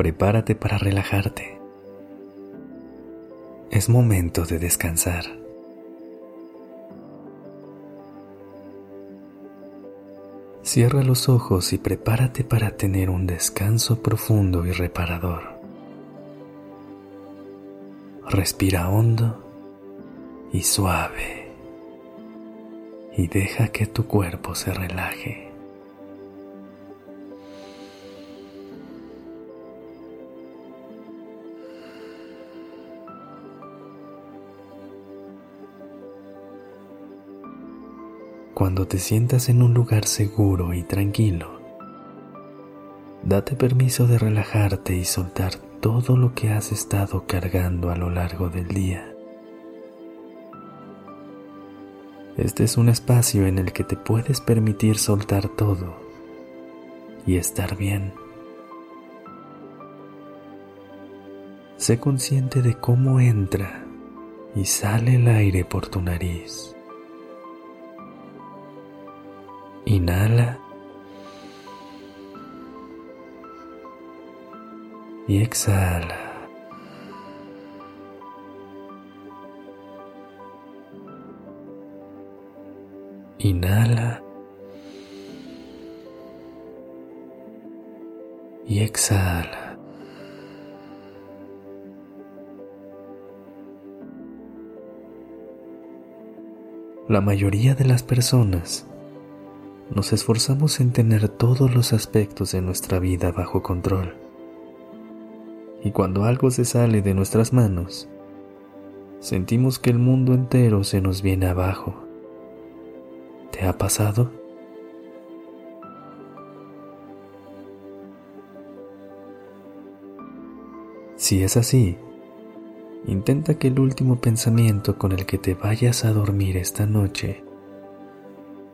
Prepárate para relajarte. Es momento de descansar. Cierra los ojos y prepárate para tener un descanso profundo y reparador. Respira hondo y suave y deja que tu cuerpo se relaje. Cuando te sientas en un lugar seguro y tranquilo, date permiso de relajarte y soltar todo lo que has estado cargando a lo largo del día. Este es un espacio en el que te puedes permitir soltar todo y estar bien. Sé consciente de cómo entra y sale el aire por tu nariz. Inhala. Y exhala. Inhala. Y exhala. La mayoría de las personas nos esforzamos en tener todos los aspectos de nuestra vida bajo control. Y cuando algo se sale de nuestras manos, sentimos que el mundo entero se nos viene abajo. ¿Te ha pasado? Si es así, intenta que el último pensamiento con el que te vayas a dormir esta noche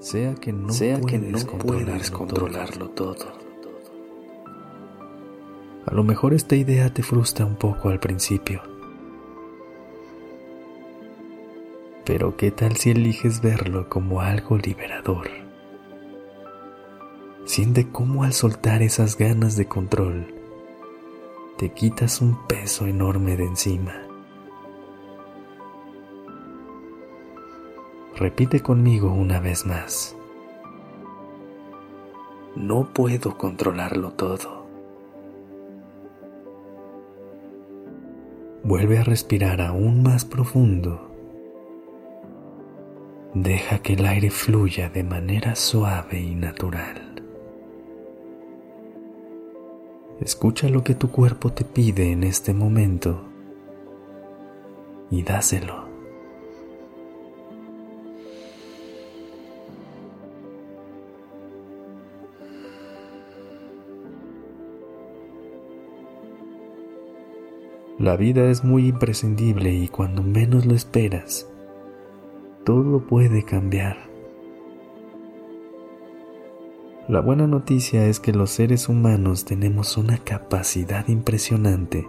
sea que no, sea que no puedes controlarlo todo. A lo mejor esta idea te frustra un poco al principio. Pero ¿qué tal si eliges verlo como algo liberador? Siente cómo al soltar esas ganas de control, te quitas un peso enorme de encima. Repite conmigo una vez más. No puedo controlarlo todo. Vuelve a respirar aún más profundo. Deja que el aire fluya de manera suave y natural. Escucha lo que tu cuerpo te pide en este momento y dáselo. La vida es muy imprescindible y cuando menos lo esperas, todo puede cambiar. La buena noticia es que los seres humanos tenemos una capacidad impresionante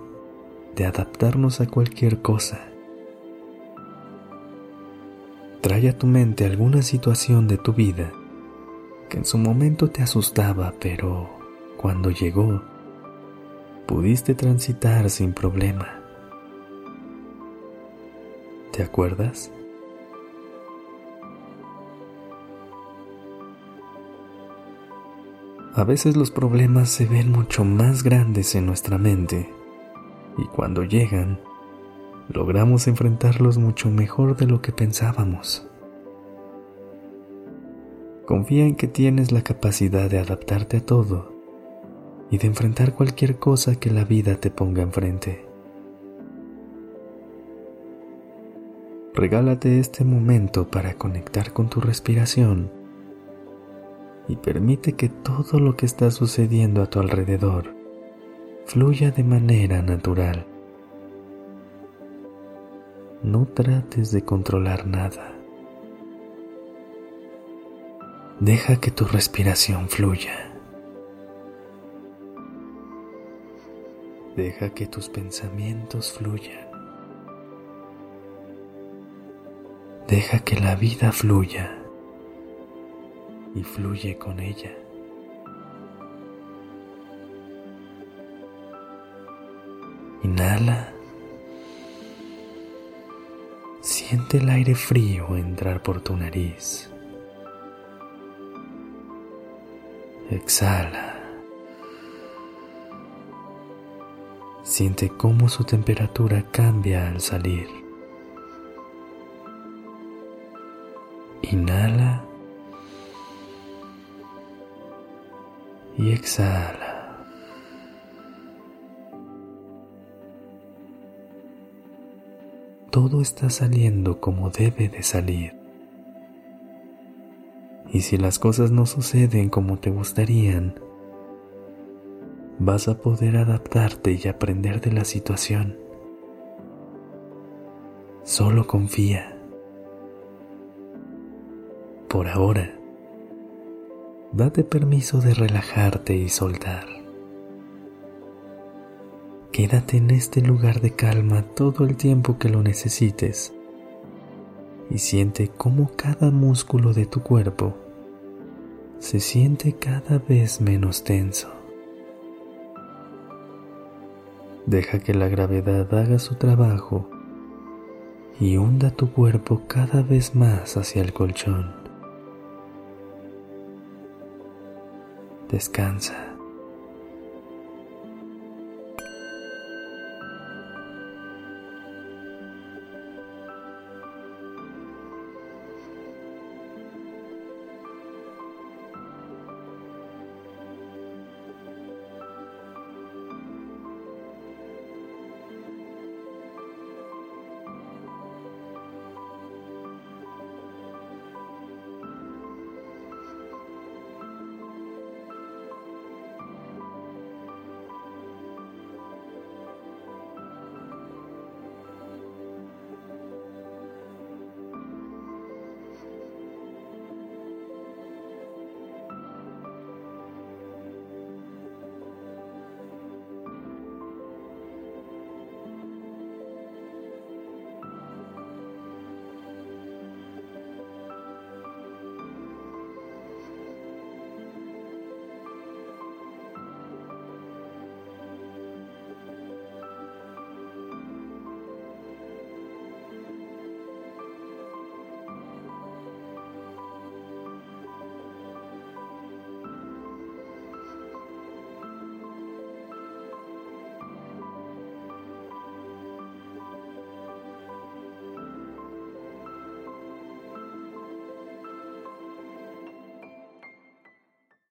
de adaptarnos a cualquier cosa. Trae a tu mente alguna situación de tu vida que en su momento te asustaba, pero cuando llegó, pudiste transitar sin problema. ¿Te acuerdas? A veces los problemas se ven mucho más grandes en nuestra mente y cuando llegan, logramos enfrentarlos mucho mejor de lo que pensábamos. Confía en que tienes la capacidad de adaptarte a todo y de enfrentar cualquier cosa que la vida te ponga enfrente. Regálate este momento para conectar con tu respiración y permite que todo lo que está sucediendo a tu alrededor fluya de manera natural. No trates de controlar nada. Deja que tu respiración fluya. Deja que tus pensamientos fluyan. Deja que la vida fluya y fluye con ella. Inhala. Siente el aire frío entrar por tu nariz. Exhala. Siente cómo su temperatura cambia al salir. Inhala y exhala. Todo está saliendo como debe de salir. Y si las cosas no suceden como te gustarían, vas a poder adaptarte y aprender de la situación. Solo confía. Por ahora, date permiso de relajarte y soltar. Quédate en este lugar de calma todo el tiempo que lo necesites y siente cómo cada músculo de tu cuerpo se siente cada vez menos tenso. Deja que la gravedad haga su trabajo y hunda tu cuerpo cada vez más hacia el colchón. Descansa.